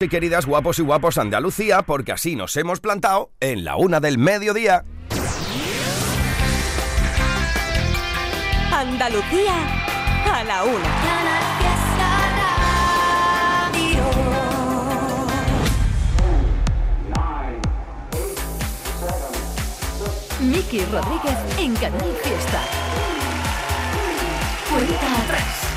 y queridas guapos y guapos Andalucía, porque así nos hemos plantado en la una del mediodía. Andalucía a la una. Miki Rodríguez en Canal Fiesta. Cuenta.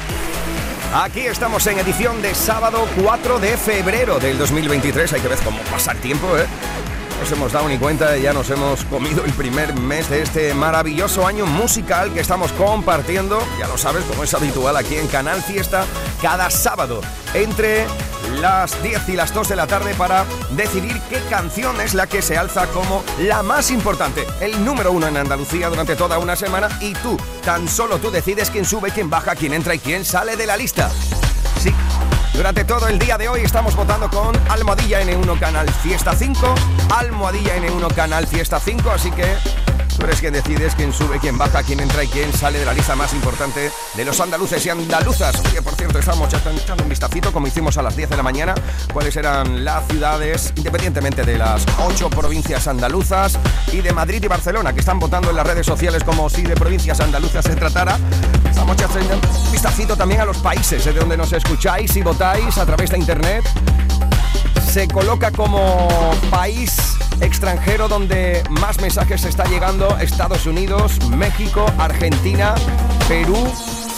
Aquí estamos en edición de sábado 4 de febrero del 2023. Hay que ver cómo pasa el tiempo, ¿eh? Nos hemos dado ni cuenta ya nos hemos comido el primer mes de este maravilloso año musical que estamos compartiendo, ya lo sabes, como es habitual aquí en Canal Fiesta, cada sábado entre las 10 y las 2 de la tarde para decidir qué canción es la que se alza como la más importante, el número uno en Andalucía durante toda una semana y tú, tan solo tú decides quién sube, quién baja, quién entra y quién sale de la lista. Durante todo el día de hoy estamos votando con Almohadilla N1 Canal Fiesta 5, Almohadilla N1 Canal Fiesta 5, así que Tú quien decides quién sube, quién baja, quién entra y quién sale de la lista más importante de los andaluces y andaluzas. Oye, por cierto, estamos echando un vistacito, como hicimos a las 10 de la mañana, cuáles eran las ciudades, independientamente de las 8 provincias andaluzas y de Madrid y Barcelona, que están votando en las redes sociales como si de provincias andaluzas se tratara. Estamos echando un vistacito también a los países de donde nos escucháis y votáis a través de internet. Se coloca como país extranjero donde más mensajes está llegando Estados Unidos, México, Argentina, Perú,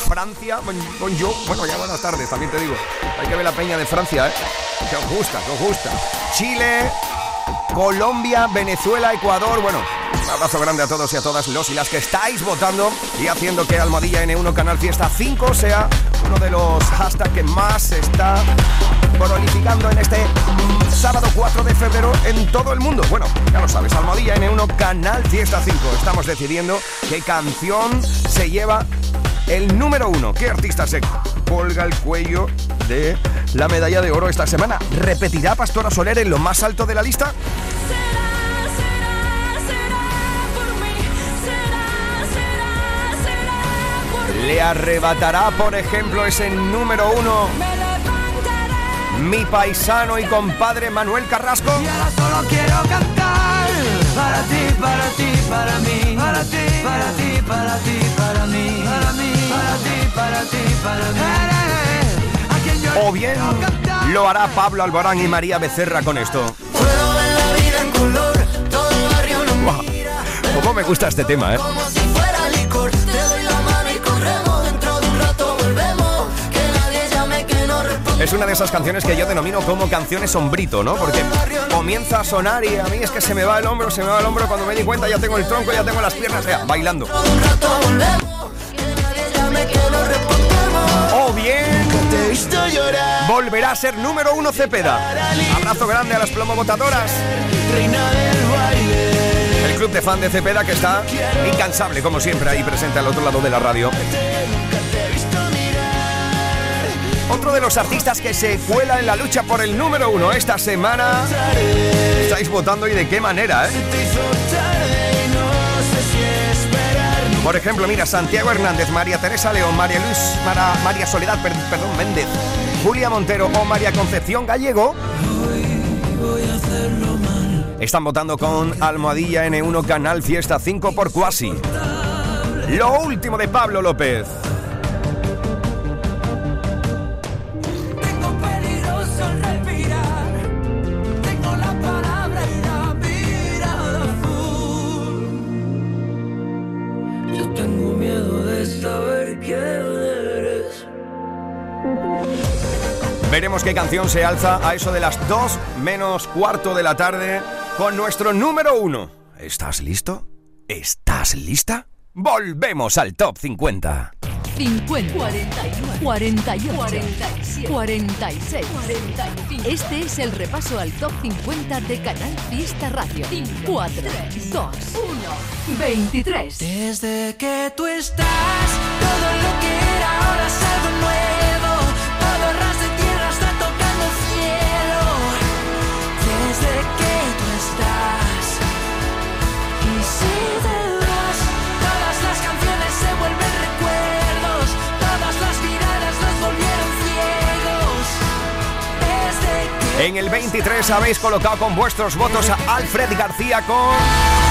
Francia, con yo, bueno, ya buenas tardes, también te digo. Hay que ver la peña de Francia, ¿eh? Que os gusta, que os gusta. Chile, Colombia, Venezuela, Ecuador, bueno, un abrazo grande a todos y a todas los y las que estáis votando y haciendo que Almohadilla N1 Canal Fiesta 5 sea uno de los hashtags que más está prolificando en este sábado 4 de febrero en todo el mundo. Bueno, ya lo sabes, Almohadilla N1 Canal Fiesta 5. Estamos decidiendo qué canción se lleva el número uno. ¿Qué artista se colga el cuello de la medalla de oro esta semana? ¿Repetirá Pastora Soler en lo más alto de la lista? ¿Le arrebatará, por ejemplo, ese número uno mi paisano y compadre Manuel Carrasco? Y ahora solo quiero cantar para ti, para ti, para mí, para ti, para ti, para ti, para mí, para mí, para ti, para ti, para mí. Yo O bien lo hará Pablo Alborán y María Becerra con esto. Guau, ¿Cómo me gusta este tema, eh? Es una de esas canciones que yo denomino como canciones sombrito, ¿no? Porque comienza a sonar y a mí es que se me va el hombro, se me va el hombro. Cuando me di cuenta ya tengo el tronco, ya tengo las piernas, ya, bailando. O bien volverá a ser número uno Cepeda. Abrazo grande a las plomobotadoras. El club de fan de Cepeda que está incansable, como siempre, ahí presente al otro lado de la radio. Otro de los artistas que se cuela en la lucha por el número uno esta semana. Estáis votando y de qué manera, ¿eh? Por ejemplo, mira, Santiago Hernández, María Teresa León, María Luis, María Soledad, per- perdón, Méndez, Julia Montero o María Concepción Gallego. Están votando con Almohadilla N1 Canal Fiesta 5 por Cuasi. Lo último de Pablo López. Veremos qué canción se alza a eso de las 2 menos cuarto de la tarde con nuestro número uno. ¿Estás listo? ¿Estás lista? Volvemos al top 50. 50, 41, 48, 47, 46, 45. Este es el repaso al top 50 de Canal Fiesta Radio. 4, 2, 1, 23. Desde que tú estás, todo lo que era ahora es algo nuevo. En el 23 habéis colocado con vuestros votos a Alfred García con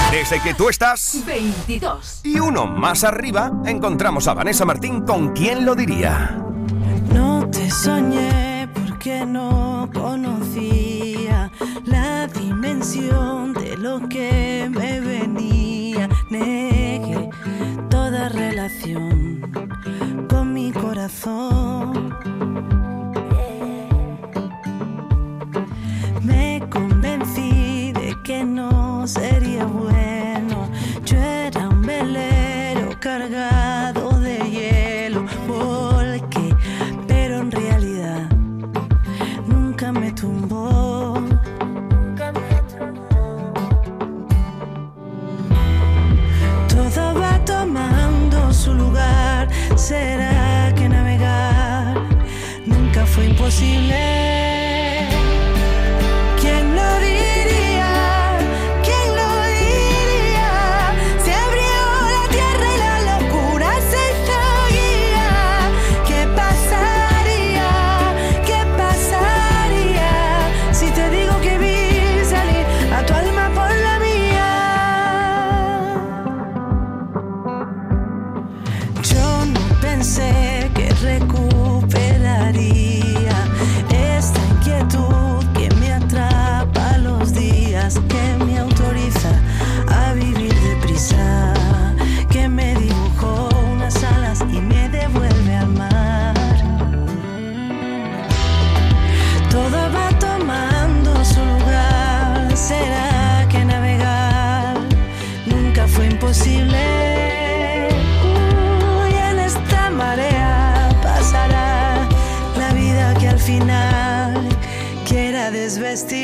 Desde que tú estás 22. Y uno más arriba encontramos a Vanessa Martín con ¿Quién lo diría? No te soñé porque no conocía la dimensión de lo que me venía. Negué toda relación con mi corazón. cargar.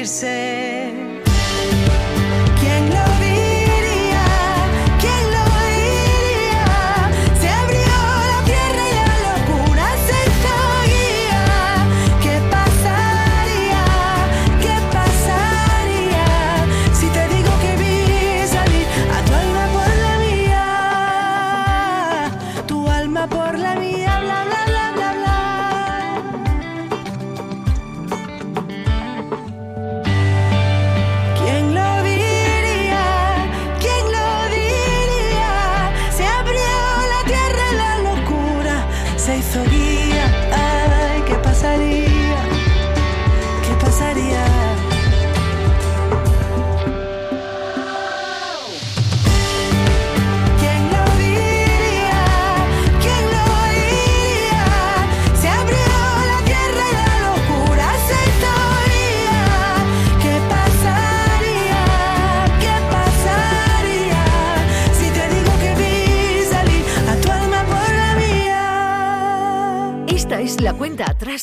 say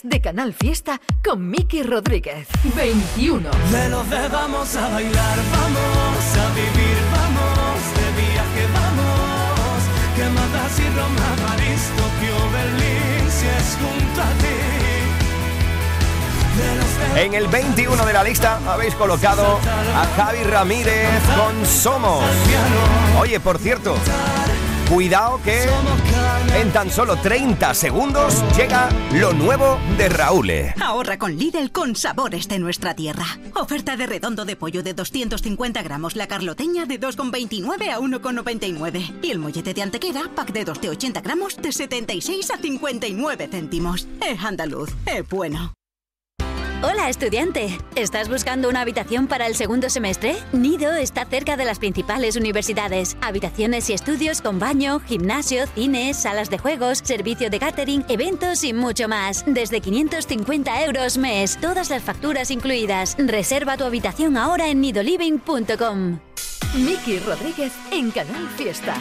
de Canal Fiesta con Miki Rodríguez. 21. Veloces vamos a bailar, vamos a vivir, vamos de viaje, vamos. Que matas y Roma, París, Tokio, Berlín, si es junto a ti. De los de- En el 21 de la lista habéis colocado a Javi Ramírez con Somos. Oye, por cierto, cuidado que en tan solo 30 segundos llega lo nuevo de Raúl. Ahorra con Lidl con sabores de nuestra tierra. Oferta de redondo de pollo de 250 gramos, la carloteña de 2,29 a 1,99. Y el mollete de antequera, pack de 2 de 80 gramos, de 76 a 59 céntimos. Es andaluz, es bueno. Hola estudiante, ¿estás buscando una habitación para el segundo semestre? Nido está cerca de las principales universidades. Habitaciones y estudios con baño, gimnasio, cines, salas de juegos, servicio de catering, eventos y mucho más. Desde 550 euros mes, todas las facturas incluidas. Reserva tu habitación ahora en nidoliving.com. Miki Rodríguez en Canal Fiesta.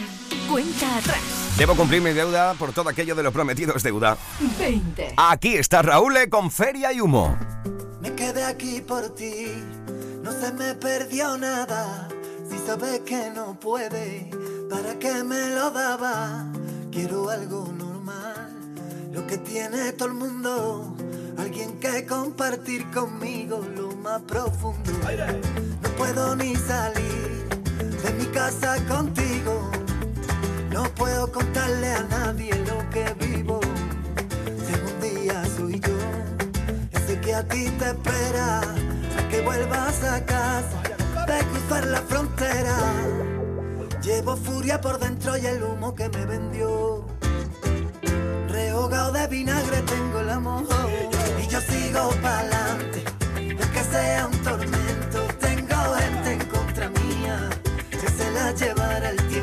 Cuenta atrás. Debo cumplir mi deuda por todo aquello de lo prometido es deuda. 20. Aquí está Raúl con Feria y Humo. Aquí por ti, no se me perdió nada. Si sabes que no puede, ¿para qué me lo daba? Quiero algo normal, lo que tiene todo el mundo. Alguien que compartir conmigo lo más profundo. No puedo ni salir de mi casa contigo. No puedo contarle a nadie lo que vivo. A ti te espera, que vuelvas a casa, de cruzar la frontera. Llevo furia por dentro y el humo que me vendió. Rehogado de vinagre tengo el amor y yo sigo pa'lante, aunque sea un tormento. Tengo gente en contra mía que se la llevará el tiempo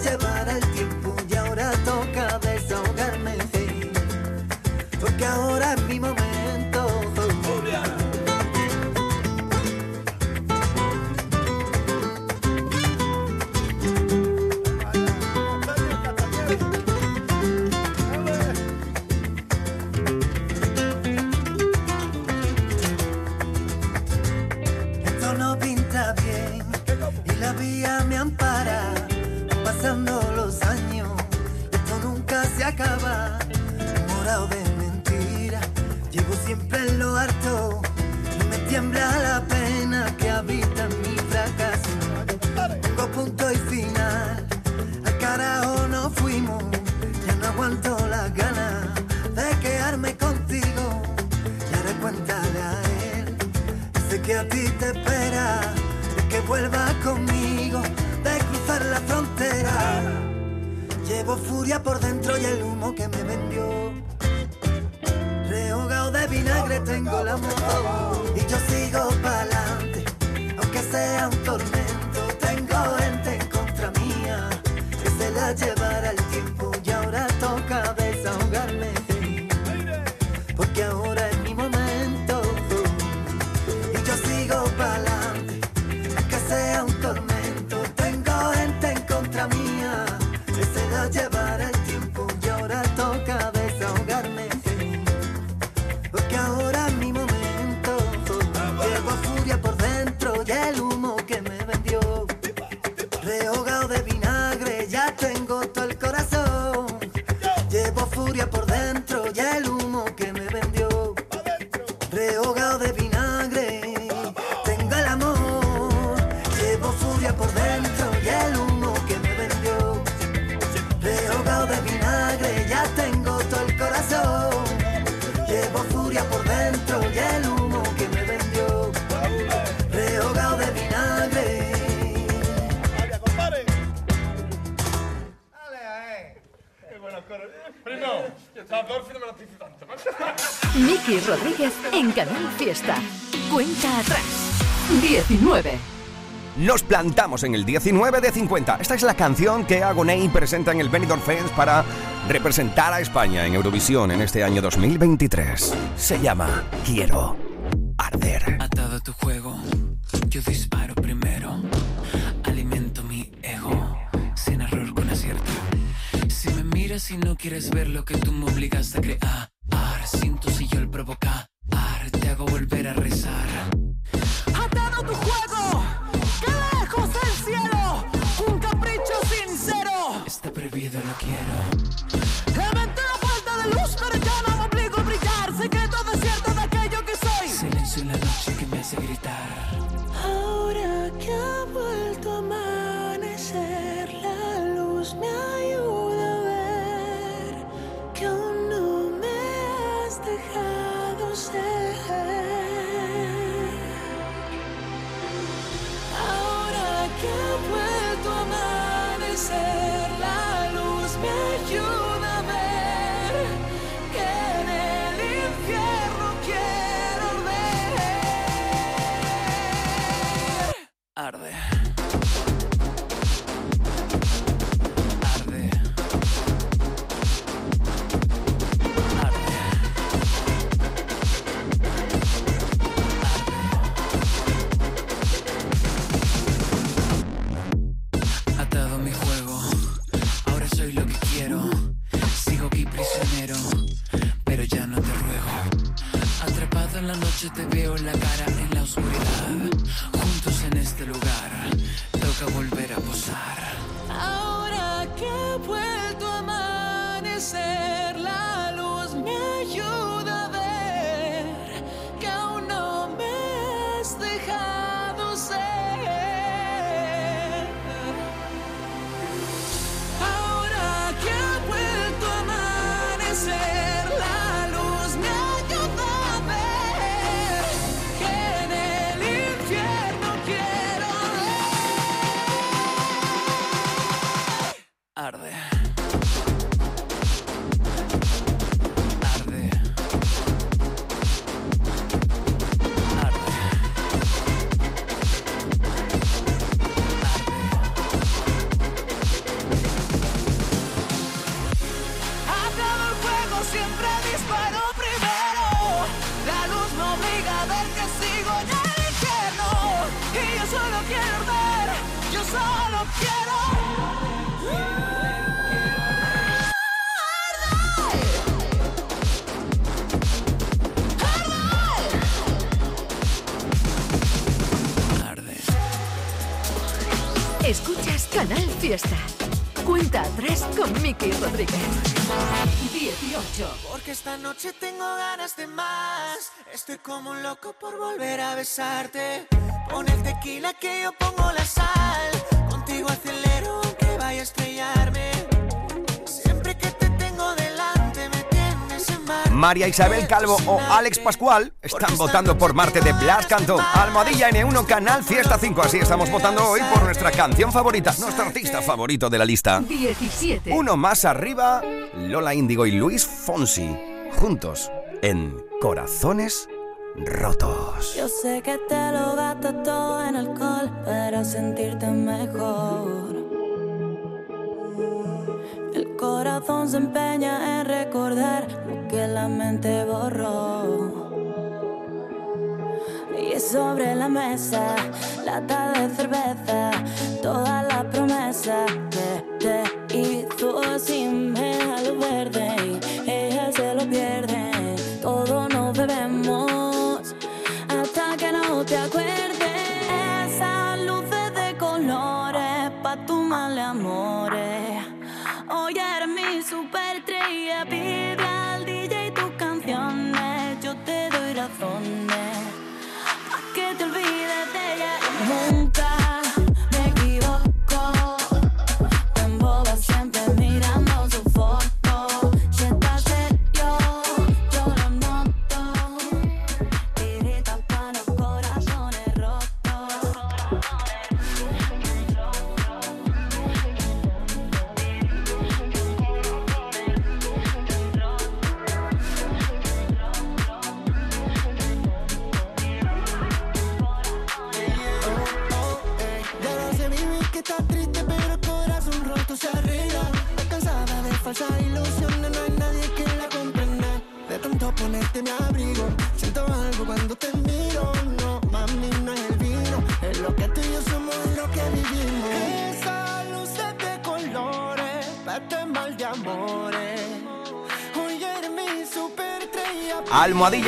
que que vuelvas conmigo de cruzar la frontera. Llevo furia por dentro y el humo que me vendió. Rehogado de vinagre tengo la moto y yo sigo pa'lante, aunque sea un tormento. Nos plantamos en el 19 de 50. Esta es la canción que Agoney presenta en el Benidorm Fest para representar a España en Eurovisión en este año 2023. Se llama Quiero arder. Atado a tu juego, yo disparo primero. Alimento mi ego, sin error con acierto. Si me miras y no quieres ver lo que tú me obligas a crear, siento si yo el provocar, quiero. Noche te veo la cara en la oscuridad. Juntos en este lugar, toca volver a posar. Ahora que ha vuelto a amanecer, la luz me ayuda a ver que aún no Escuchas Miki Rodríguez. 18. Porque esta noche tengo ganas de más. Estoy como un loco por volver a besarte. Pon el tequila que yo pongo la sal. Contigo acelero aunque vaya a estrellarme. María Isabel Calvo o Alex Pascual están votando por Marte de Blas Cantó. Almohadilla N1 Canal Fiesta 5. Así estamos votando hoy por nuestra canción favorita, nuestro artista favorito de la lista. 17. Uno más arriba, Lola Índigo y Luis Fonsi, juntos en Corazones Rotos. Yo sé que te lo gastas todo en alcohol para sentirte mejor. Corazón se empeña en recordar lo que la mente borró. Y sobre la mesa, lata de cerveza, toda la promesa que te hizo así me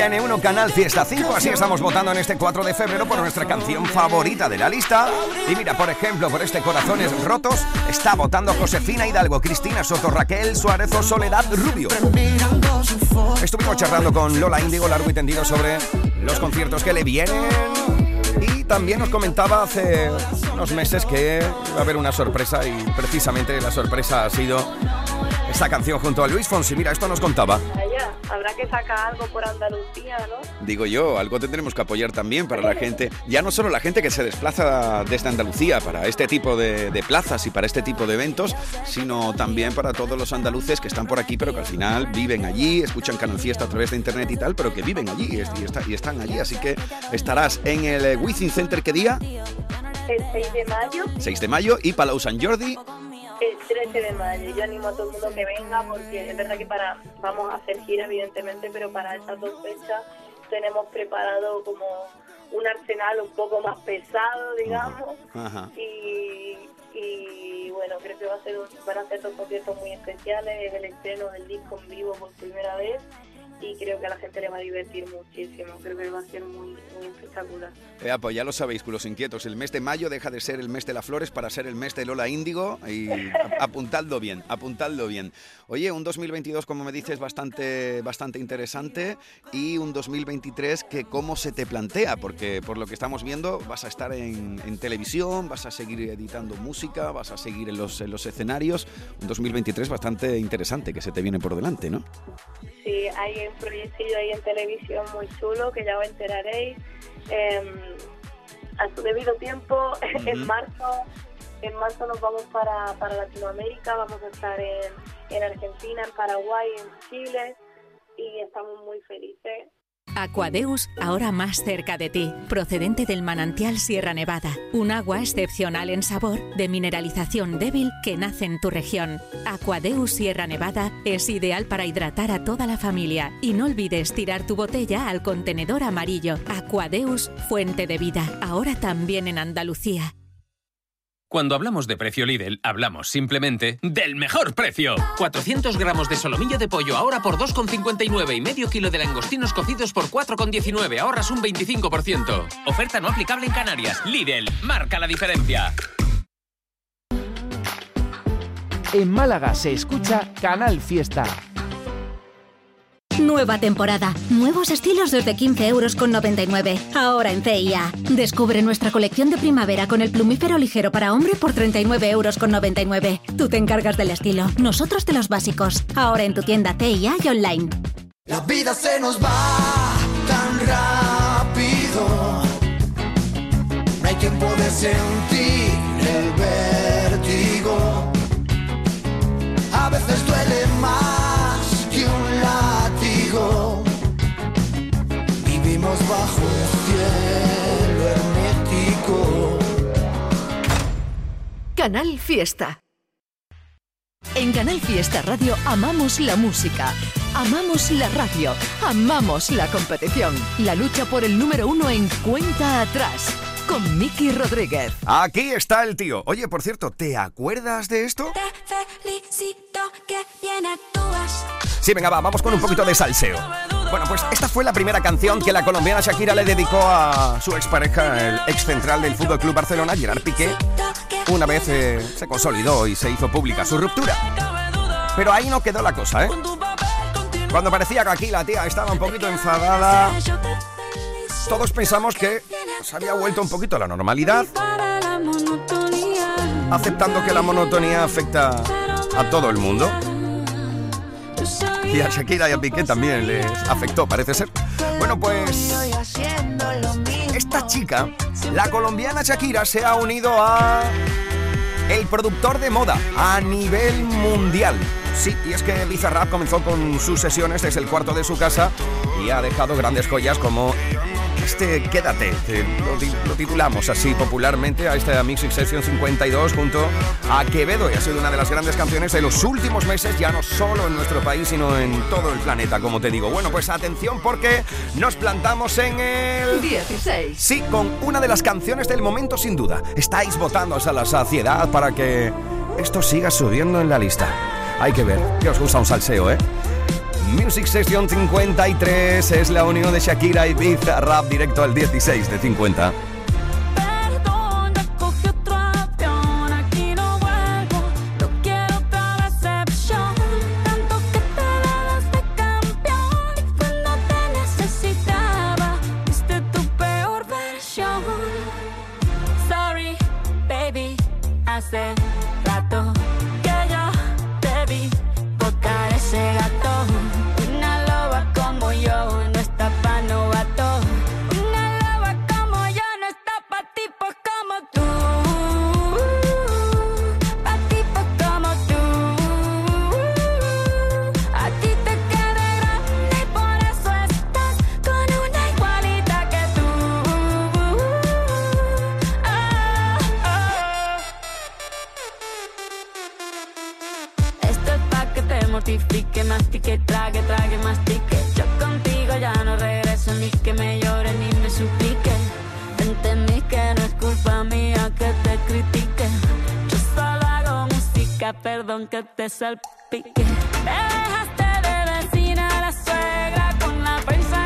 Almohadilla N1 Canal Fiesta 5. Así estamos votando en este 4 de febrero por nuestra canción favorita de la lista. Y mira, por ejemplo, por este Corazones Rotos está votando Josefina Hidalgo, Cristina Soto, Raquel Suárez o Soledad Rubio. Estuvimos charlando con Lola Índigo largo y tendido sobre los conciertos que le vienen. Y también nos comentaba hace unos meses que iba a haber una sorpresa y precisamente la sorpresa ha sido esta canción junto a Luis Fonsi. Mira, esto nos contaba. Vaya, habrá que sacar algo por Andalucía, ¿no? Digo yo, algo tendremos que apoyar también para la gente, ya no solo la gente que se desplaza desde Andalucía para este tipo de, de plazas y para este tipo de eventos, sino también para todos los andaluces que están por aquí, pero que al final viven allí, escuchan Canal Fiesta a través de internet y tal, pero que viven allí y, y está- y están allí. Así que estarás en el eh, Wizzing Center, ¿qué día? El 6 de mayo, 6 de mayo y Palau Sant Jordi, el 13 de mayo. Yo animo a todo el mundo que venga porque es verdad que para vamos a hacer gira, evidentemente, pero para esas dos fechas tenemos preparado como un arsenal un poco más pesado, digamos. Ajá. Y, y bueno, creo que va a ser un- van a ser dos conciertos muy especiales. Es el estreno del disco en vivo por primera vez y creo que a la gente le va a divertir muchísimo. Creo que va a ser muy, muy espectacular. Eh, pues ya lo sabéis, culos inquietos. El mes de mayo deja de ser el mes de las flores para ser el mes de Lola Índigo. Y ap- apuntadlo bien, apuntadlo bien. Oye, un 2022, como me dices, bastante, bastante interesante. Y un 2023 que cómo se te plantea, porque por lo que estamos viendo vas a estar en, en televisión, vas a seguir editando música, vas a seguir en los, en los escenarios. Un 2023 bastante interesante que se te viene por delante, ¿no? Sí, hay un proyectillo ahí en televisión muy chulo que ya os enteraréis. Em, a su debido tiempo, en Ujú. marzo en marzo nos vamos para, para Latinoamérica, vamos a estar en, en Argentina, en Paraguay, en Chile y estamos muy felices. Aquadeus, ahora más cerca de ti, procedente del manantial Sierra Nevada, un agua excepcional en sabor, de mineralización débil que nace en tu región. Aquadeus Sierra Nevada es ideal para hidratar a toda la familia y no olvides tirar tu botella al contenedor amarillo. Aquadeus, fuente de vida, ahora también en Andalucía. Cuando hablamos de precio Lidl, hablamos simplemente del mejor precio. 400 gramos de solomillo de pollo ahora por 2,59 y medio kilo de langostinos cocidos por 4,19. Ahorras un 25%. Oferta no aplicable en Canarias. Lidl, marca la diferencia. En Málaga se escucha Canal Fiesta. Nueva temporada. Nuevos estilos desde 15 euros con 99. Ahora en CIA. Descubre nuestra colección de primavera con el plumífero ligero para hombre por 39 euros con 99. Tú te encargas del estilo, nosotros de los básicos. Ahora en tu tienda CIA y online. La vida se nos va tan rápido. No hay tiempo de sentir Bajo el cielo hermético. Canal Fiesta. En Canal Fiesta Radio amamos la música, amamos la radio, amamos la competición, la lucha por el número uno en cuenta atrás, con Miki Rodríguez. Aquí está el tío. Oye, por cierto, ¿te acuerdas de esto? Felicito que bien actúas. Sí, venga, va, vamos con un poquito de salseo. Bueno, pues esta fue la primera canción que la colombiana Shakira le dedicó a su expareja, el ex central del Fútbol Club Barcelona, Gerard Piqué, una vez eh, se consolidó y se hizo pública su ruptura. Pero ahí no quedó la cosa, ¿eh? Cuando parecía que aquí la tía estaba un poquito enfadada, todos pensamos que se había vuelto un poquito a la normalidad, aceptando que la monotonía afecta a todo el mundo. Y a Shakira y a Piqué también les afectó, parece ser. Bueno, pues esta chica, la colombiana Shakira, se ha unido a el productor de moda a nivel mundial. Sí, y es que Bizarrap comenzó con sus sesiones desde el cuarto de su casa y ha dejado grandes joyas como este Quédate, lo, ti- lo titulamos así popularmente a esta Mixing Session 52 junto a Quevedo y ha sido una de las grandes canciones de los últimos meses, ya no solo en nuestro país, sino en todo el planeta, como te digo. Bueno, pues atención porque nos plantamos en el 16. Sí, con una de las canciones del momento sin duda. Estáis votando hasta la saciedad para que esto siga subiendo en la lista. Hay que ver, que os gusta un salseo, ¿eh? Music Session 53 es la unión de Shakira y Bizarrap directo al 16 de 50. Mortifique, mastique, trague, trague, mastique. Yo contigo ya no regreso ni que me llore ni me suplique. Entendí que no es culpa mía que te critique. Yo solo hago música, perdón que te salpique. Me dejaste de vecina la suegra con la prensa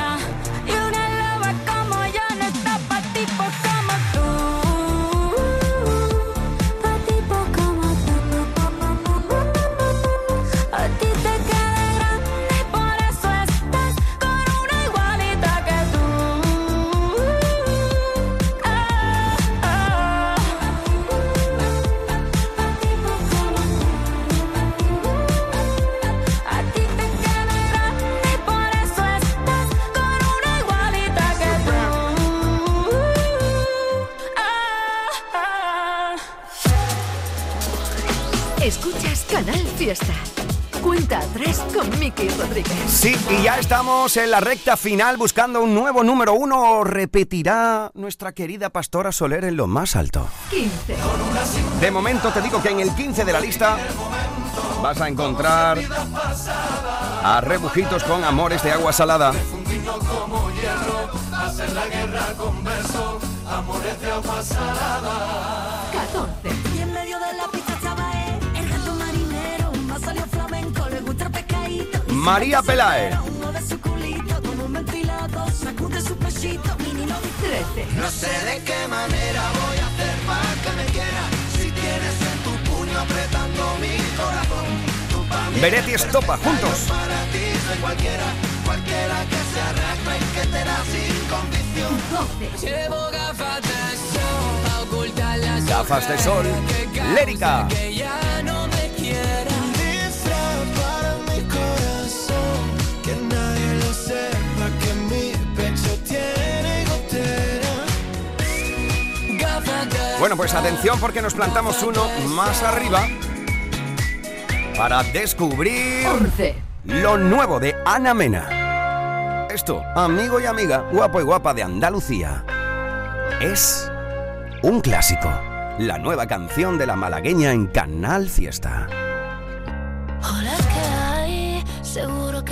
Estamos en la recta final buscando un nuevo número uno. ¿O ¿Repetirá nuestra querida Pastora Soler en lo más alto? 15. De momento te digo que en el 15 de la lista vas a encontrar a Rebujitos con Amores de Agua Salada. como hierro, hacer la guerra con besos, amores de agua salada. 14. Y en medio de la pista estaba él, el gato marinero, más salió flamenco, le gusta el pescadito. María Pelae. Sacude su pechito, mini no 13. No sé de qué manera voy a hacer para que me quiera, si tienes en tu puño apretando mi corazón. Beretti Estopa, juntos. Para ti soy cualquiera, cualquiera que se arrastre y que te da sin condición. 12. Llevo gafas de sol ocultar las Gafas de sol. Lérica. que ya no me. Bueno, pues atención porque nos plantamos uno más arriba para descubrir 11. lo nuevo de Ana Mena. Esto, amigo y amiga, guapo y guapa de Andalucía, es un clásico. La nueva canción de la malagueña en Canal Fiesta.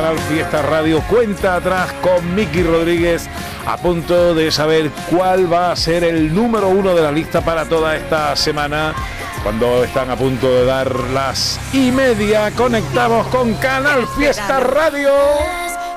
Canal Fiesta Radio cuenta atrás con Miki Rodríguez a punto de saber cuál va a ser el número uno de la lista para toda esta semana. Cuando están a punto de dar las y media, conectamos con Canal Fiesta Radio.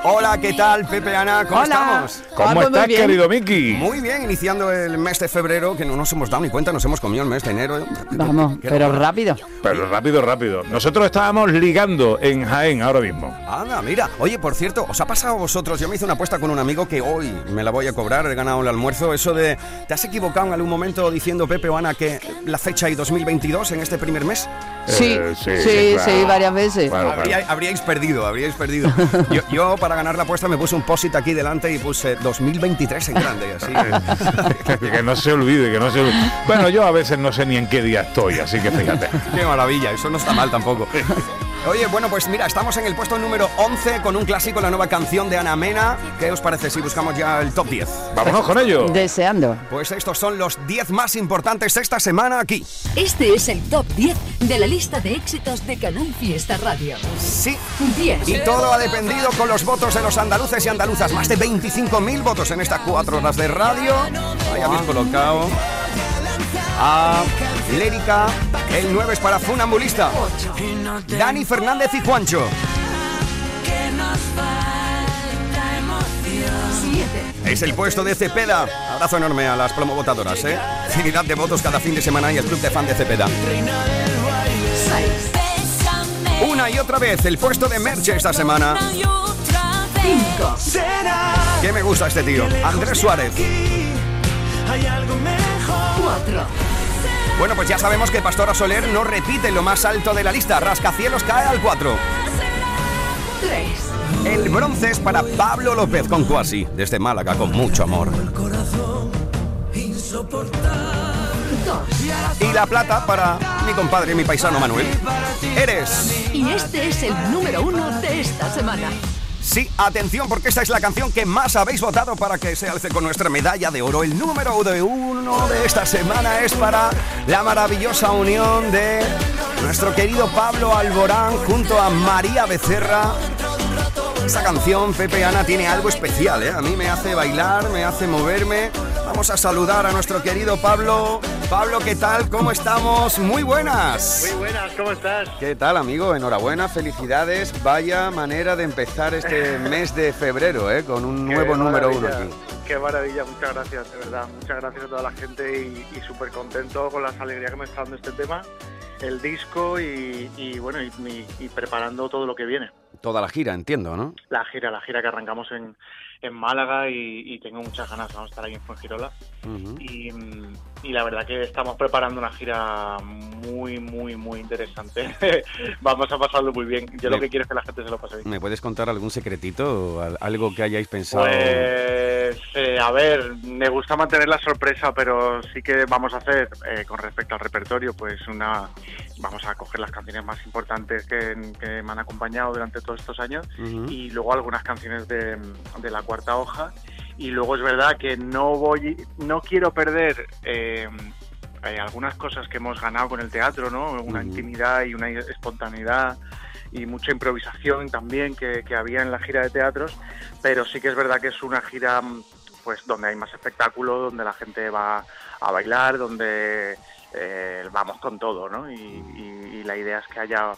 Hola, ¿qué tal, Pepe Ana? ¿Cómo Hola. estamos? ¿Cómo estás, querido Miki? Muy bien, iniciando el mes de febrero, que no nos hemos dado ni cuenta, nos hemos comido el mes de enero. Vamos, Qué pero raro. rápido. Pero rápido, rápido. Nosotros estábamos ligando en Jaén ahora mismo. Anda, mira. Oye, por cierto, ¿os ha pasado a vosotros? Yo me hice una apuesta con un amigo que hoy me la voy a cobrar, he ganado el almuerzo. Eso de, ¿te has equivocado en algún momento diciendo, Pepe o Ana, que la fecha y 2022 en este primer mes? Sí, Eh, sí, sí, varias veces. Habría- habríais perdido, habríais perdido. Yo, yo, para ganar la apuesta me puse un posit aquí delante y puse 2023 en grande, así. que, que no se olvide, que no se olvide. Bueno, yo a veces no sé ni en qué día estoy, así que fíjate. Qué maravilla, eso no está mal tampoco. Oye, bueno, pues mira, estamos en el puesto número 11 con un clásico, la nueva canción de Ana Mena. ¿Qué os parece si buscamos ya el top 10? Vámonos con ello. Deseando. Pues estos son los 10 más importantes esta semana aquí. Este es el top 10 de la lista de éxitos de Canal Fiesta Radio. Sí. 10. Y todo ha dependido con los votos de los andaluces y andaluzas. Más de 25.000 votos en estas cuatro horas de radio. Ahí habéis colocado. A Lérica, el 9 es para Funambulista. Dani Fernández y Juancho. Es el puesto de Cepeda. Abrazo enorme a las promovotadoras, ¿eh? Infinidad de votos cada fin de semana y el club de fan de Cepeda. Una y otra vez el puesto de Merche esta semana. 5. ¿Qué me gusta este tío? Andrés Suárez. Hay algo mejor. 4. Bueno, pues ya sabemos que Pastora Soler no repite lo más alto de la lista. Rascacielos cae al 4. 3. El bronce es para Pablo López con Cuasi, desde Málaga, con mucho amor. Y la plata para mi compadre, mi paisano Manuel. Eres. Y este es el número 1 de esta semana. Sí, atención, porque esta es la canción que más habéis votado para que se alce con nuestra medalla de oro. El número de uno de esta semana es para la maravillosa unión de nuestro querido Pablo Alborán junto a María Becerra. Esa canción, Pepe Ana, tiene algo especial, ¿eh? A mí me hace bailar, me hace moverme. Vamos a saludar a nuestro querido Pablo. Pablo, ¿qué tal? ¿Cómo estamos? Muy buenas. Muy buenas, ¿cómo estás? ¿Qué tal, amigo? Enhorabuena, felicidades. Vaya manera de empezar este mes de febrero, ¿eh? Con un Qué nuevo número uno aquí. Qué maravilla, muchas gracias, de verdad. Muchas gracias a toda la gente y, y súper contento con las alegrías que me está dando este tema, el disco y, y bueno, y, preparando todo lo que viene. Toda la gira, entiendo, ¿no? La gira, la gira que arrancamos en, en Málaga y, y tengo muchas ganas, vamos a estar ahí en Fuengirola. Y, mm, y la verdad que estamos preparando una gira muy, muy, muy interesante. Vamos a pasarlo muy bien. Yo lo que quiero es que la gente se lo pase bien. ¿Me puedes contar algún secretito? o al- Algo que hayáis pensado. Pues, eh, a ver, me gusta mantener la sorpresa, pero sí que vamos a hacer, eh, con respecto al repertorio, pues una, vamos a coger las canciones más importantes que, que me han acompañado durante todos estos años y luego algunas canciones de, de la cuarta hoja. Y luego es verdad que no voy, no quiero perder eh, eh, algunas cosas que hemos ganado con el teatro, ¿no? Una intimidad y una espontaneidad y mucha improvisación también que, que había en la gira de teatros, pero sí que es verdad que es una gira pues donde hay más espectáculo, donde la gente va a bailar, donde eh, vamos con todo, ¿no? Y, y- y la idea es que haya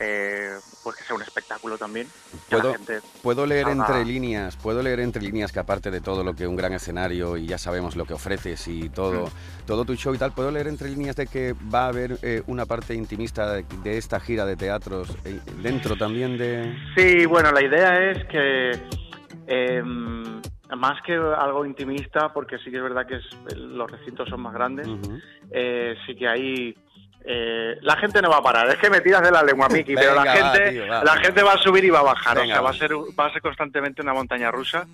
eh, pues que sea un espectáculo también. Puedo, gente puedo leer entre líneas, puedo leer entre líneas que aparte de todo lo que un gran escenario y ya sabemos lo que ofreces y todo, Mm. todo tu show y tal, puedo leer entre líneas de que va a haber eh, una parte intimista de, de esta gira de teatros eh, dentro también de. Sí, bueno, la idea es que eh, más que algo intimista, porque sí que es verdad que es- los recintos son más grandes, eh, sí que hay... eh, la gente no va a parar, es que me tiras de la lengua, Miki, pero la va, gente, tío, va, la gente va a subir y va a bajar, Venga, o sea, va va. a ser, va a ser constantemente una montaña rusa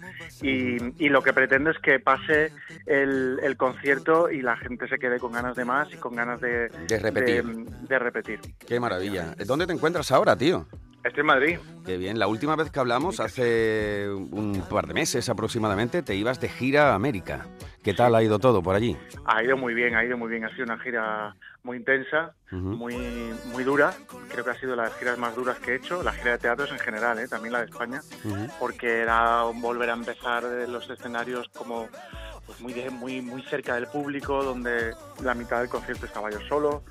y, y lo que pretendo es que pase el, el concierto y la gente se quede con ganas de más y con ganas de, De repetir. de- de repetir. Qué maravilla. ¿Dónde te encuentras ahora, tío? Estoy en Madrid. Qué bien. La última vez que hablamos, hace un par de meses aproximadamente, te ibas de gira a América. ¿Qué tal ha ido todo por allí? Ha ido muy bien, ha ido muy bien. Ha sido una gira muy intensa, muy muy dura. Creo que ha sido de las giras más duras que he hecho. La gira de teatros en general, ¿eh? también la de España, porque era volver a empezar los escenarios como pues muy, de- muy, muy cerca del público, donde la mitad del concierto estaba yo solo,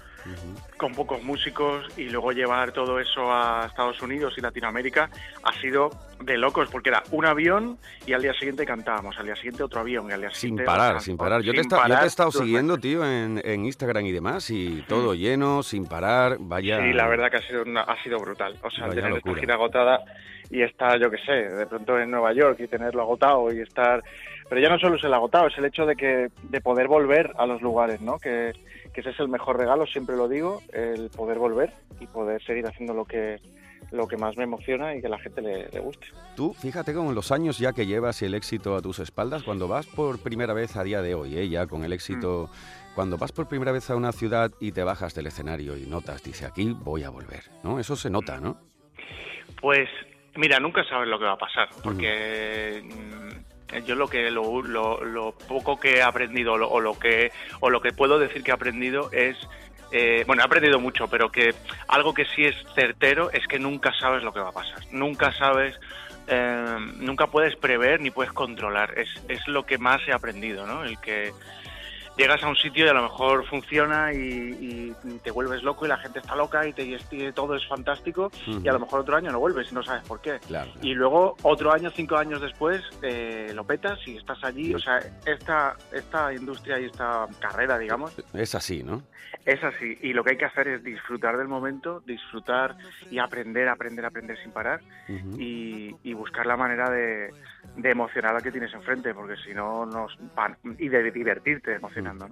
con pocos músicos, y luego llevar todo eso a Estados Unidos y Latinoamérica ha sido de locos, porque era un avión y al día siguiente cantábamos, al día siguiente otro avión, y al día Sin siguiente parar, otro sin parar. Yo te, he sin esta- yo te he parar, estado siguiendo, tío, en, en Instagram y demás, y todo lleno, sin parar, vaya... Sí, la verdad que ha sido, una- ha sido brutal. O sea, tener locura. esta gira agotada y estar, yo qué sé, de pronto en Nueva York y tenerlo agotado y estar... Pero ya no solo es el agotado, es el hecho de que de poder volver a los lugares, ¿no? Que, que ese es el mejor regalo, siempre lo digo, el poder volver y poder seguir haciendo lo que lo que más me emociona y que la gente le, le guste. Tú, fíjate con los años ya que llevas y el éxito a tus espaldas, cuando vas por primera vez a día de hoy, ¿eh? ya con el éxito, cuando vas por primera vez a una ciudad y te bajas del escenario y notas, dice, aquí voy a volver, ¿no? Eso se nota, ¿no? Pues mira, nunca sabes lo que va a pasar, porque mm, yo lo que lo, lo- lo poco que he aprendido lo- o lo que o lo que puedo decir que he aprendido es eh, bueno, he aprendido mucho, pero que algo que sí es certero es que nunca sabes lo que va a pasar. Nunca sabes, eh, nunca puedes prever ni puedes controlar. Es, es lo que más he aprendido, ¿no? El que llegas a un sitio y a lo mejor funciona y, y te vuelves loco y la gente está loca y, te, y todo es fantástico y a lo mejor otro año no vuelves y no sabes por qué. Claro. Y luego otro año, cinco años después, eh, lo petas y estás allí. O sea, esta, esta industria y esta carrera, digamos, Es así, ¿no? es así. Y lo que hay que hacer es disfrutar del momento, disfrutar y aprender, aprender, aprender sin parar y, y buscar la manera de, de emocionar al que tienes enfrente, porque si no, nos van- y de divertirte emocionando.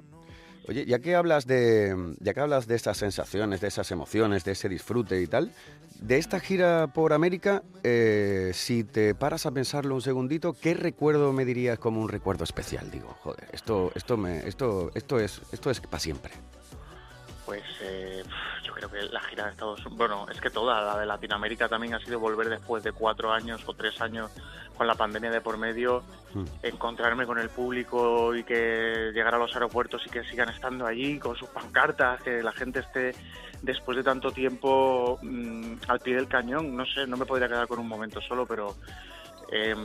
Oye, ya que hablas de, ya que hablas de estas sensaciones, de esas emociones, de ese disfrute y tal, de esta gira por América, eh, si te paras a pensarlo un segundito, ¿qué recuerdo me dirías como un recuerdo especial? Digo, joder, esto, esto me, esto, esto es, esto es para siempre. Pues eh, yo creo que la gira de Estados Unidos, bueno, es que toda la de Latinoamérica también ha sido volver después de cuatro años o tres años con la pandemia de por medio, encontrarme con el público y que llegar a los aeropuertos y que sigan estando allí con sus pancartas, que la gente esté después de tanto tiempo mm, al pie del cañón. No sé, no me podría quedar con un momento solo, pero eh,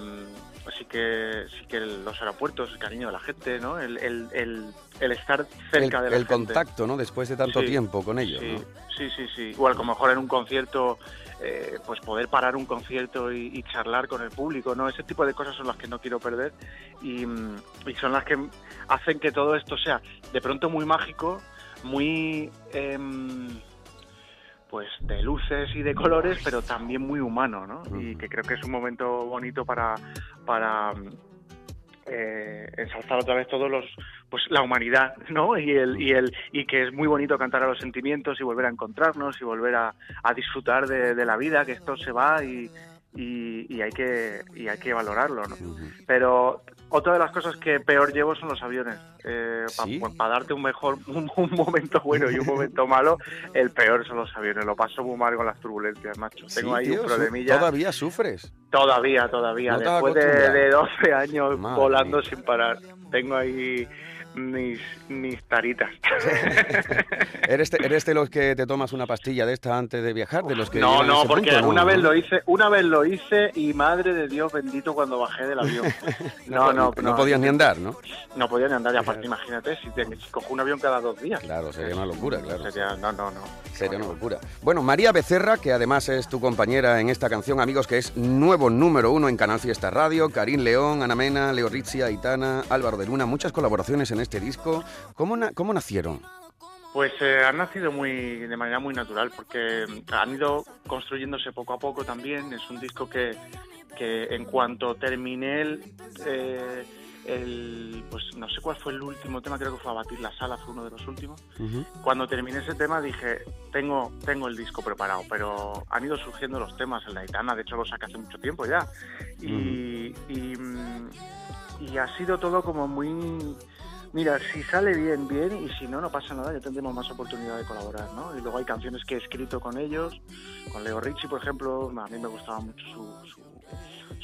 sí que sí que el- los aeropuertos, el cariño de la gente, ¿no? El, el, el, el estar cerca el, de la el gente. contacto, ¿no? Después de tanto Sí, tiempo con ellos, sí, ¿no? Sí, sí, sí. Igual a lo mejor en un concierto, eh, pues poder parar un concierto y, y charlar con el público, ¿no? Ese tipo de cosas son las que no quiero perder y, y son las que hacen que todo esto sea de pronto muy mágico, muy... em, pues de luces y de colores, pero también muy humano, ¿no? Y que creo que es un momento bonito para, para eh, ensalzar otra vez todos los pues la humanidad no y el y el y que es muy bonito cantar a los sentimientos y volver a encontrarnos y volver a, a disfrutar de, de la vida que esto se va y, y, y hay que y hay que valorarlo no pero otra de las cosas que peor llevo son los aviones. Para darte un mejor un, un momento bueno y un momento malo el peor son los aviones. Lo paso muy mal con las turbulencias macho. Tengo Sí, ahí tío, un problemilla. Todavía sufres. Todavía, todavía. No Después de, de 12 años Madre volando sin parar, tengo ahí mis, mis taritas. ¿Eres de, eres de los que te tomas una pastilla de esta antes de viajar? ¿De los que No, no, porque punto? No, una vez ¿no? lo hice, una vez lo hice y madre de Dios bendito cuando bajé del avión. No, no, no podías ni andar, ¿no? No podía ni andar, y aparte imagínate, si, te, si cojo un avión cada dos días. Claro, sería una locura, claro. Sería, no, no, no. Sería una locura. Bueno, María Becerra, que además es tu compañera en esta canción, amigos, que es nuevo número uno en Canal Fiesta Radio, Karim León, Ana Mena, Leo Rizzi, Aitana, Álvaro de Luna, muchas colaboraciones en este disco. ¿Cómo, na- cómo nacieron? Pues eh, han nacido muy de manera muy natural porque han ido construyéndose poco a poco también. Es un disco que, que en cuanto terminé el, eh, el- pues no sé cuál fue el último tema, creo que fue Abatir la Sala, fue uno de los últimos. Cuando terminé ese tema dije, tengo, tengo el disco preparado, pero han ido surgiendo los temas, el de Aitana, de hecho lo saqué hace mucho tiempo ya. Y, y, mm, y ha sido todo como muy... Mira, si sale bien, bien, y si no, no pasa nada, ya tendremos más oportunidad de colaborar, ¿no? Y luego hay canciones que he escrito con ellos, con Leo Ricci, por ejemplo, a mí me gustaba mucho su, su,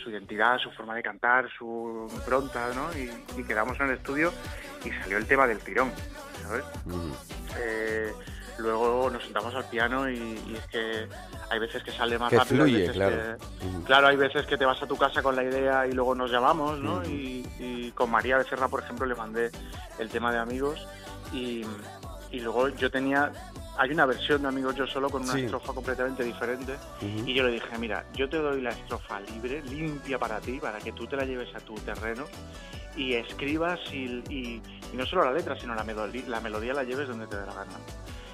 su identidad, su forma de cantar, su impronta, ¿no? Y, y quedamos en el estudio y salió el tema del tirón, ¿sabes? Eh, luego nos sentamos al piano y, y es que hay veces que sale más Que rápido. fluye, veces claro. que- Ujú. Claro, hay veces que te vas a tu casa con la idea y luego nos llamamos, ¿no? Ujú. y, y con María Becerra, por ejemplo, le mandé el tema de Amigos y, y luego yo tenía... Hay una versión de Amigos Yo Solo con una Sí. estrofa completamente diferente y yo le dije, mira, yo te doy la estrofa libre, limpia para ti, para que tú te la lleves a tu terreno y escribas y, y- y no solo la letra, sino la melodía, la melodía la lleves donde te dé la gana.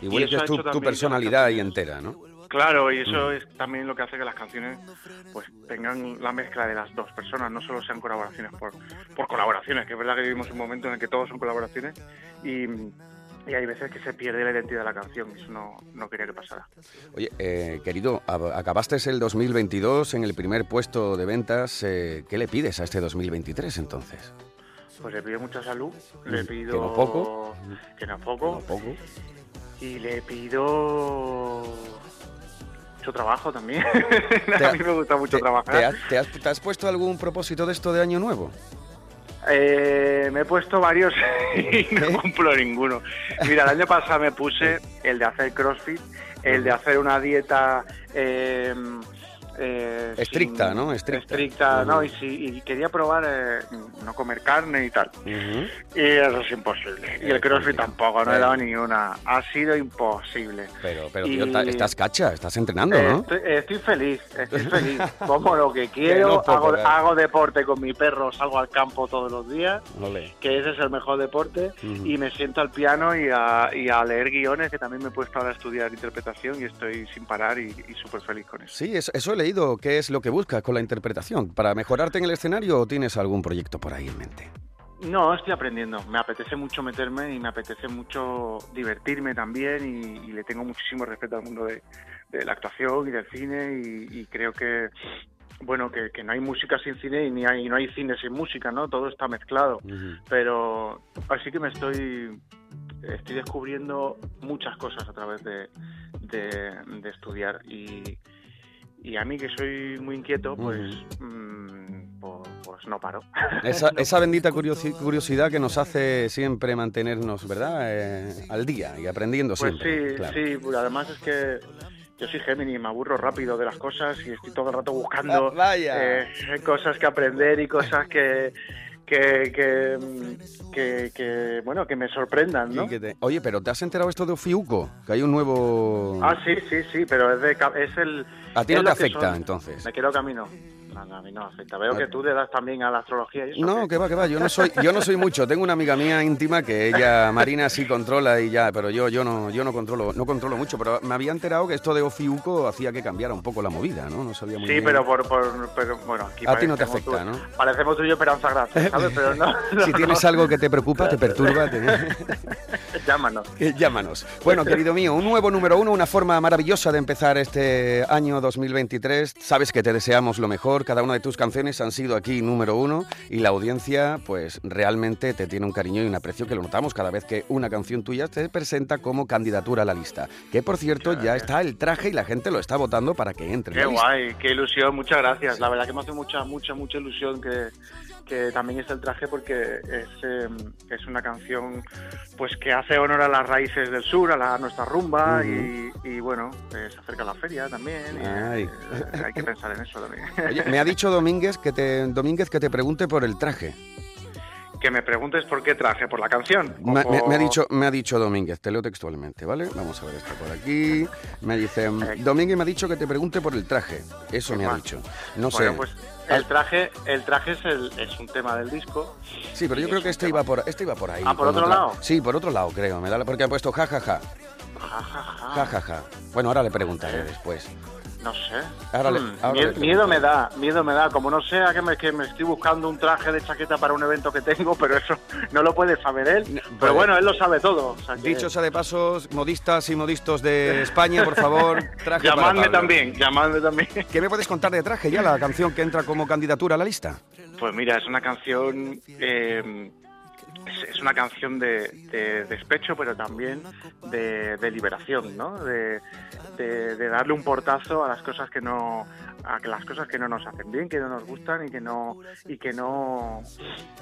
Y ha tu, que personalidad ahí entera, ¿no? Claro, y eso Mm. es también lo que hace que las canciones pues tengan la mezcla de las dos personas, no solo sean colaboraciones por, por colaboraciones, que es verdad que vivimos un momento en el que todos son colaboraciones y, y hay veces que se pierde la identidad de la canción, y eso no, no quería que pasara. Oye, eh, querido, ab- acabaste el 2022 en el primer puesto de ventas. eh, ¿Qué le pides a este 2023 entonces? Pues le pido mucha salud, Mm, le que pido... no poco. Que no poco. poco. Y le pido... Mucho trabajo también. Te a mí me gusta mucho ¿Te, trabajar. te has, te has- te has puesto algún propósito de esto de año nuevo? Eh, me he puesto varios y no cumplo ninguno. Mira, el año pasado me puse el de hacer CrossFit, el de hacer una dieta eh, eh, Estricta, sin- ¿no? Estricta. Estricta, ¿no? Ujú. Y, si- y quería probar eh, no comer carne y tal. Ujú. Y eso es imposible. Y el CrossFit tampoco, no he dado ni una. Ha sido imposible. Pero, pero tío, estás cacha, estás entrenando, Eh, ¿no? Estoy, estoy feliz, estoy feliz. Como lo que quiero, no hago, hago deporte con mi perro, salgo al campo todos los días Ole. que ese es el mejor deporte, Ujú. y me siento al piano y a, y a leer guiones, que también me he puesto ahora a estudiar interpretación y estoy sin parar y, y súper feliz con eso. Sí, eso, eso he leído. ¿Qué es lo que buscas con la interpretación? ¿Para mejorarte en el escenario o tienes algún proyecto por ahí en mente? No, estoy aprendiendo. Me apetece mucho meterme y me apetece mucho divertirme también y, y le tengo muchísimo respeto al mundo de, de la actuación y del cine y, y creo que bueno que, que no hay música sin cine y ni hay no hay cine sin música, ¿no? Todo está mezclado. Pero así que me estoy estoy descubriendo muchas cosas a través de, de, de estudiar y, y a mí que soy muy inquieto, pues pues, pues no paro. Esa, No esa bendita curiosi- curiosidad que nos hace siempre mantenernos, ¿verdad? Eh, al día y aprendiendo Pues siempre. sí, claro. sí, pues además es que yo soy Géminis, me aburro rápido de las cosas y estoy todo el rato buscando Ah, eh, cosas que aprender y cosas que, que, que, mm, que- que, bueno, que me sorprendan, ¿no? Te- Oye, pero ¿te has enterado esto de Ofiuco? Que hay un nuevo... Ah, sí, sí, sí, pero es, de, es el... A ti no te afecta, entonces. Me quiero camino. No, no, a mí no afecta. Veo que tú le das también a la astrología y eso. No, que va, que va. Yo no soy, yo no soy mucho. Tengo una amiga mía íntima que ella, Marina, sí controla y ya, pero yo, yo no, yo no controlo, no controlo mucho. Pero me había enterado que esto de Ofiuco hacía que cambiara un poco la movida, ¿no? No sabía muy Sí, bien. pero por, por pero, bueno, aquí A ti no te tú- afecta, ¿no? Parecemos tú y yo Esperanza Gracia, ¿sabes? Pero no, Si no, tienes no. algo que te preocupa, te perturba, te- Llámanos. Eh, Llámanos. Bueno, querido mío, un nuevo número uno, una forma maravillosa de empezar este año 2023. Sabes que te deseamos lo mejor. Cada una de tus canciones han sido aquí número uno y la audiencia, pues realmente te tiene un cariño y un aprecio que lo notamos cada vez que una canción tuya te presenta como candidatura a la lista. Que por cierto, ya está el traje y la gente lo está votando para que entre. en Qué guay, qué ilusión, muchas gracias. La verdad que me hace mucha, mucha, mucha ilusión que, que también esté el traje porque es, eh, es una canción pues que hace honor a las raíces del sur, a, la, a nuestra rumba y, y, bueno, eh, se acerca la feria también. y, eh, hay que pensar en eso también. Oye, me ha dicho Domínguez que te, Domínguez que te pregunte por el traje. que me preguntes por qué traje, por la canción. Me, me- me ha dicho, me ha dicho Domínguez, te leo textualmente, ¿vale? Vamos a ver esto por aquí. Me dice, Domínguez me ha dicho que te pregunte por el traje. Eso me ha dicho. No Bueno, sé. pues el traje, el traje es, el, es un tema del disco. Sí, pero yo creo que este iba por, este iba por ahí. Ah, ¿por otro otra- lado? Sí, por otro lado, creo. Me da la- porque ha puesto ja, ja, ja. Ja, ja, ja. Ja, ja, ja. Bueno, ahora le preguntaré después. No sé. Ahora le- Hmm, ahora mie- le miedo me da, miedo me da. Como no sea que me, que me estoy buscando un traje de chaqueta para un evento que tengo, pero eso no lo puede saber él. Pero bueno, él lo sabe todo. o sea que- Dicho sea de pasos, modistas y modistos de España, por favor, traje Llamadme también, llamadme también. ¿Qué me puedes contar de traje ya, la canción que entra como candidatura a la lista? Pues mira, es una canción. eh, es, es una canción de, de despecho, pero también de, de liberación, ¿no? De, darle un portazo a las cosas que no a que las cosas que no nos hacen bien, que no nos gustan y que no y que no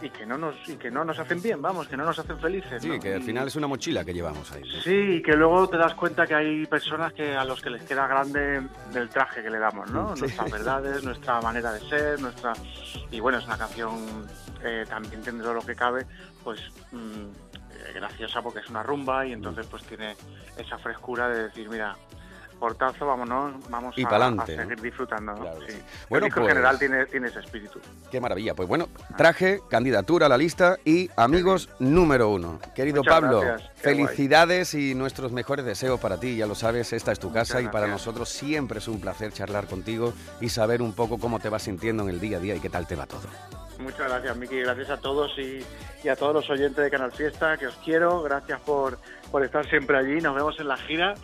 y que no nos y que no nos hacen bien, vamos, que no nos hacen felices. Sí, ¿no? que al final es una mochila que llevamos ahí. Sí, y que luego te das cuenta que hay personas que a los que les queda grande del traje que le damos, ¿no? Sí. Nuestras verdades, nuestra manera de ser, nuestra y bueno, es una canción eh, también dentro de lo que cabe, pues mm, graciosa porque es una rumba y entonces pues tiene esa frescura de decir, mira, portazo, vámonos, vamos Y a, pa'lante, a seguir disfrutando, ¿no? Sí. Bueno, el disco pues- en general tiene, tiene ese espíritu. Qué maravilla. Pues bueno, traje, candidatura a la lista y amigos número uno. Querido Muchas Pablo, gracias, felicidades y nuestros mejores deseos para ti. Ya lo sabes, esta es tu casa y para gracias. nosotros siempre es un placer charlar contigo y saber un poco cómo te vas sintiendo en el día a día y qué tal te va todo. Muchas gracias, Miki. Gracias a todos y, y a todos los oyentes de Canal Fiesta, que os quiero. Gracias por, por estar siempre allí. Nos vemos en la gira.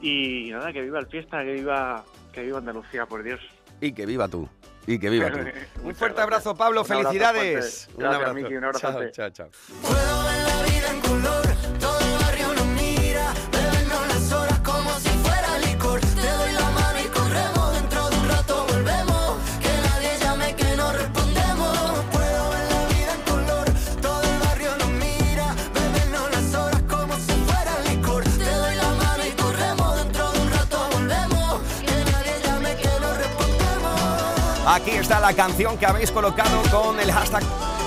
Y nada, que viva el fiesta, que viva, que viva Andalucía, por Dios. Y que viva tú. Y que viva tú. Un fuerte gracias. abrazo, Pablo. Un abrazo Felicidades. fuerte. Gracias, Miki, un abrazo Chao, chao, chao. Aquí está la canción que habéis colocado con el hashtag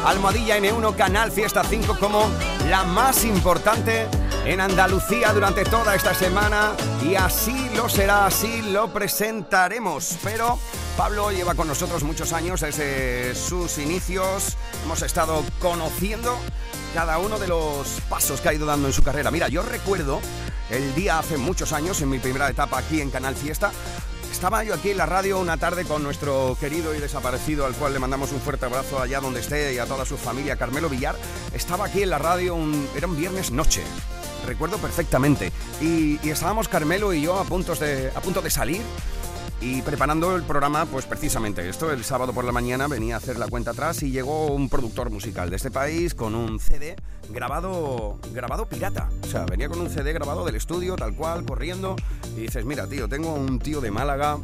Almohadilla N1 Canal Fiesta 5 como la más importante en Andalucía durante toda esta semana y así lo será, así lo presentaremos. Pero Pablo lleva con nosotros muchos años desde sus inicios, hemos estado conociendo cada uno de los pasos que ha ido dando en su carrera. Mira, yo recuerdo el día hace muchos años, en mi primera etapa aquí en Canal Fiesta, estaba yo aquí en la radio una tarde con nuestro querido y desaparecido, al cual le mandamos un fuerte abrazo allá donde esté y a toda su familia, Carmelo Villar. Estaba aquí en la radio, un- era un viernes noche, recuerdo perfectamente. Y, estábamos Carmelo y yo a, de, a punto de salir y preparando el programa, pues precisamente esto, el sábado por la mañana venía a hacer la cuenta atrás y llegó un productor musical de este país con un CD grabado, grabado pirata. O sea, venía con un CD grabado del estudio, tal cual, corriendo. Y dices, mira, tío, tengo un tío de Málaga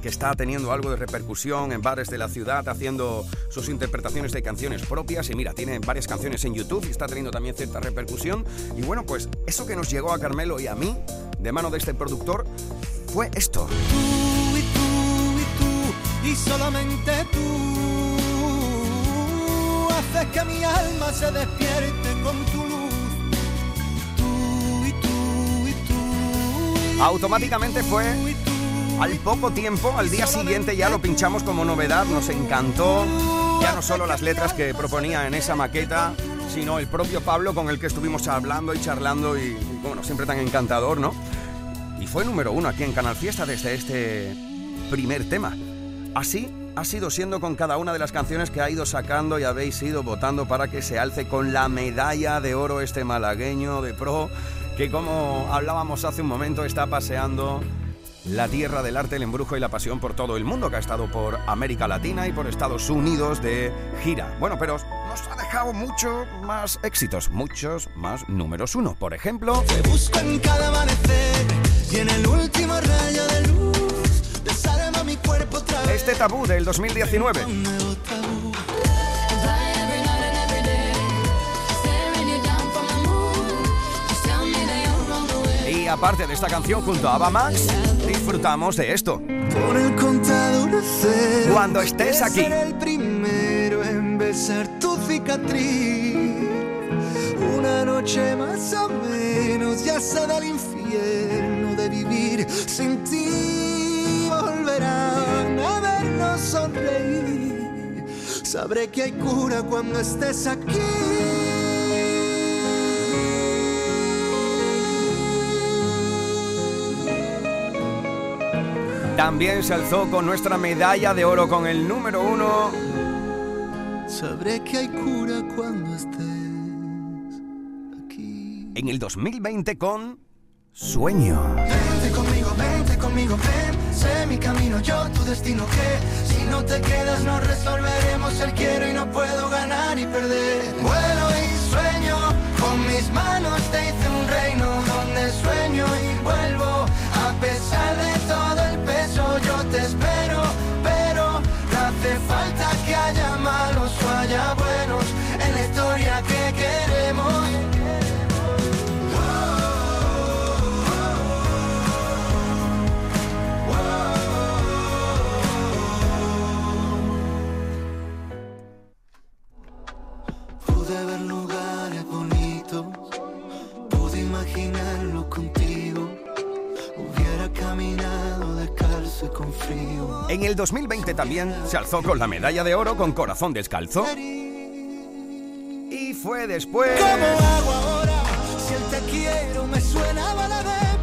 que está teniendo algo de repercusión en bares de la ciudad, haciendo sus interpretaciones de canciones propias. Y mira, tiene varias canciones en YouTube y está teniendo también cierta repercusión. Y bueno, pues eso que nos llegó a Carmelo y a mí, de mano de este productor, fue esto. Y solamente tú haces que mi alma se despierte con tu luz. Tú y tú y tú. Automáticamente fue al poco tiempo, al día siguiente ya lo pinchamos como novedad, nos encantó. Ya no solo las letras que proponía en esa maqueta, sino el propio Pablo con el que estuvimos hablando y charlando y, bueno, siempre tan encantador, ¿no? Y fue número uno aquí en Canal Fiesta desde este primer tema. Así ha sido siendo con cada una de las canciones que ha ido sacando y habéis ido votando para que se alce con la medalla de oro este malagueño de pro, que como hablábamos hace un momento está paseando la tierra del arte, el embrujo y la pasión por todo el mundo, que ha estado por América Latina y por Estados Unidos de gira. Bueno, pero nos ha dejado mucho más éxitos, muchos más números uno. Por ejemplo, este tabú del 2019. Y aparte de esta canción junto a Ava Max, disfrutamos de esto. Cuando estés aquí. ser el primero en besar tu cicatriz. Una noche más o menos ya se da el infierno de vivir sin ti. Sabré que hay cura cuando estés aquí. También se alzó con nuestra medalla de oro con el número uno. Sabré que hay cura cuando estés. En el 2020 con Sueño. Vente conmigo, vente conmigo, ven. Sé mi camino, yo tu destino que si no te quedas no resolveremos el quiero y no puedo ganar y perder. Vuelo el 2020 también se alzó con la medalla de oro con Corazón Descalzo. Y fue después...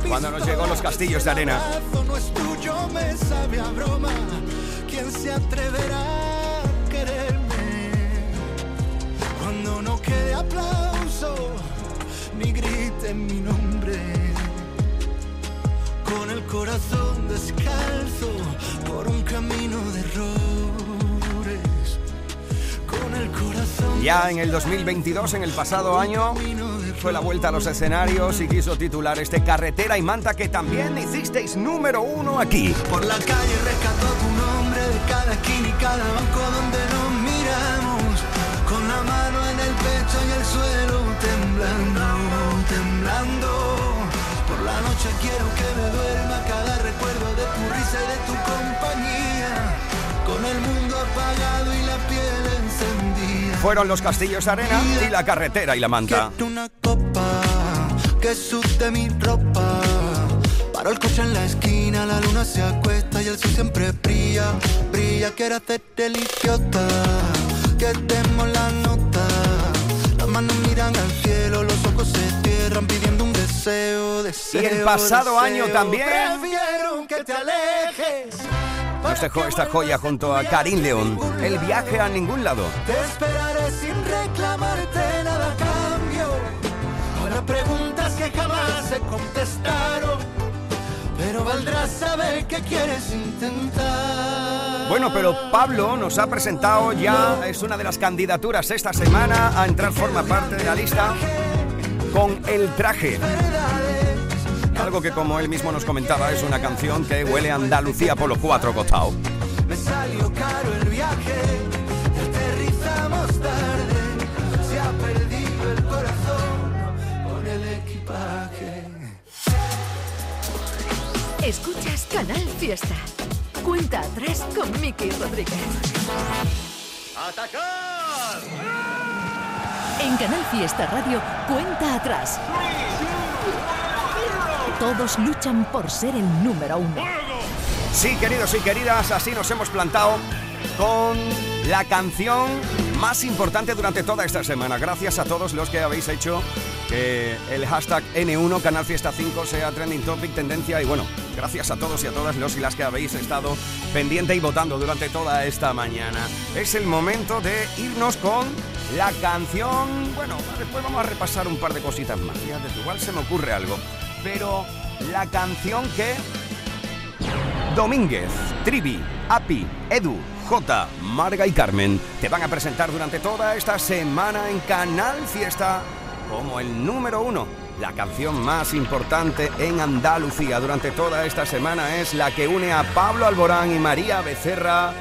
Cuando nos llegó los castillos de arena. ¿Quién se atreverá a quererme? Cuando no quede aplauso, ni griten mi nombre con el corazón descalzo por un camino de errores. Con el corazón. Ya en el 2022, en el pasado año, fue la vuelta a los escenarios y quiso titular este Carretera y Manta que también hicisteis número uno aquí. Por la calle rescató tu nombre de cada esquina y cada banco donde noche quiero que me duerma cada recuerdo de tu risa y de tu compañía. Con el mundo apagado y la piel encendida. Fueron los Castillos Arena y la Carretera y la Manta. Quiero una copa que sude mi ropa. Paro el coche en la esquina, la luna se acuesta y el sol siempre brilla, brilla. Quiero hacerte el idiota, que demos la nota. Las manos miran al cielo, los ojos se cierran pidiendo deseo, deseo. Y el pasado año también. Que te alejes. Nos dejó esta joya junto a Karim León. El viaje a ningún lado. Te esperaré sin reclamarte nada a cambio. Ahora preguntas que jamás se contestaron. Pero valdrá saber que quieres intentar. Bueno, pero Pablo nos ha presentado ya, es una de las candidaturas esta semana a entrar, forma parte de la lista con El Traje. Algo que como él mismo nos comentaba es una canción que huele a Andalucía por los cuatro costados. Me salió caro el viaje. Aterrizamos tarde. Se ha perdido el corazón con el equipaje. Escuchas Canal Fiesta. Cuenta atrás con Miki Rodríguez. ¡Atacar! En Canal Fiesta Radio, cuenta atrás. Todos luchan por ser el número uno. Sí, queridos y queridas, así nos hemos plantado con la canción más importante durante toda esta semana. Gracias a todos los que habéis hecho que el hashtag N1 Canal Fiesta 5 sea trending topic, tendencia y bueno, gracias a todos y a todas los y las que habéis estado pendiente y votando durante toda esta mañana. Es el momento de irnos con la canción. Bueno, después vamos a repasar un par de cositas más. Fíjate, igual se me ocurre algo. Pero la canción que Domínguez, Trivi, Api, Edu, J, Marga y Carmen te van a presentar durante toda esta semana en Canal Fiesta como el número uno. La canción más importante en Andalucía durante toda esta semana es la que une a Pablo Alborán y María Becerra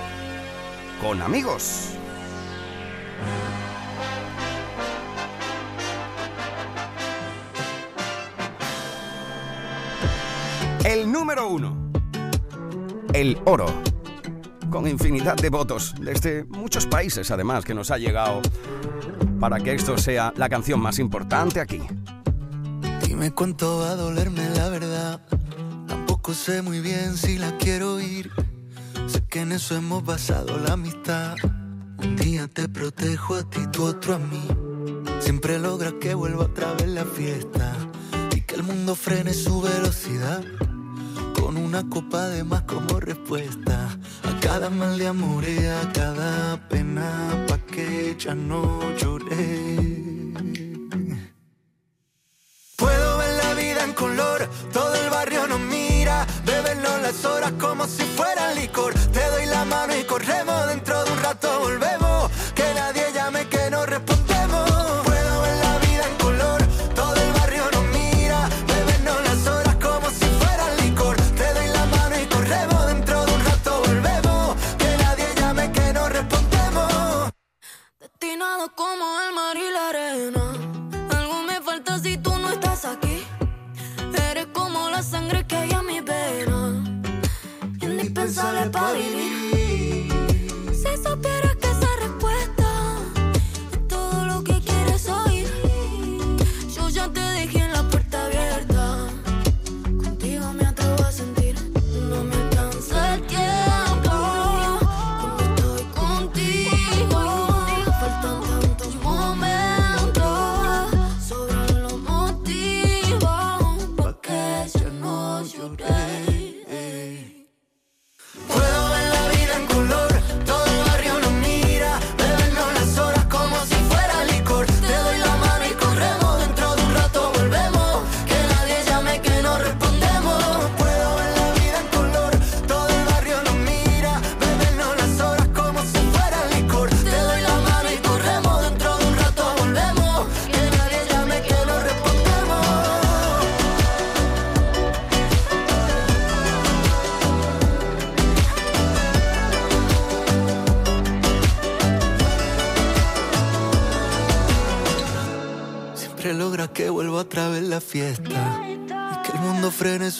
con amigos. El número uno. El oro. Con infinidad de votos desde muchos países además que nos ha llegado para que esto sea la canción más importante aquí. Dime cuánto va a dolerme la verdad. Tampoco sé muy bien si la quiero oír. Sé que en eso hemos basado la amistad. Un día te protejo a ti, tú otro a mí. Siempre logras que vuelva otra vez la fiesta. Y que el mundo frene su velocidad. Con una copa de más como respuesta. A cada mal de amor y a cada pena. Pa' que ya no lloré. Puedo ver la vida en color, todo el barrio nos mira, bebernos las horas como si fuera licor. Te doy la mano y corremos, dentro de un rato volvemos,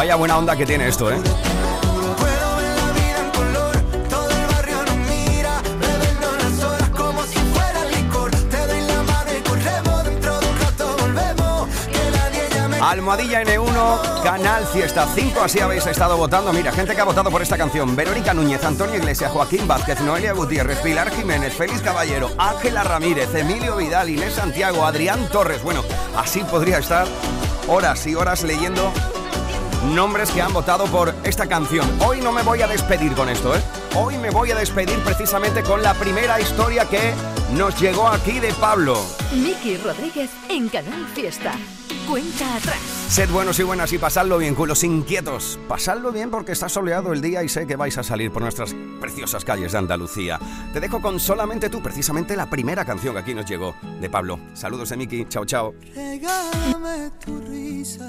Vaya buena onda que tiene esto, ¿eh? Almohadilla N1, Canal Fiesta 5, así habéis estado votando. Mira, gente que ha votado por esta canción. Verónica Núñez, Antonio Iglesias, Joaquín Vázquez, Noelia Gutiérrez, Pilar Jiménez, Félix Caballero, Ángela Ramírez, Emilio Vidal, Inés Santiago, Adrián Torres. Bueno, así podría estar horas y horas leyendo nombres que han votado por esta canción. Hoy no me voy a despedir con esto, ¿eh? Hoy me voy a despedir precisamente con la primera historia que nos llegó aquí de Pablo. Miki Rodríguez en Canal Fiesta. Cuenta atrás. Sed buenos y buenas y pasadlo bien, culos inquietos. Pasadlo bien porque está soleado el día y sé que vais a salir por nuestras preciosas calles de Andalucía. Te dejo con solamente tú, precisamente la primera canción que aquí nos llegó de Pablo. Saludos de Miki, chao chao. Regálame tu risa,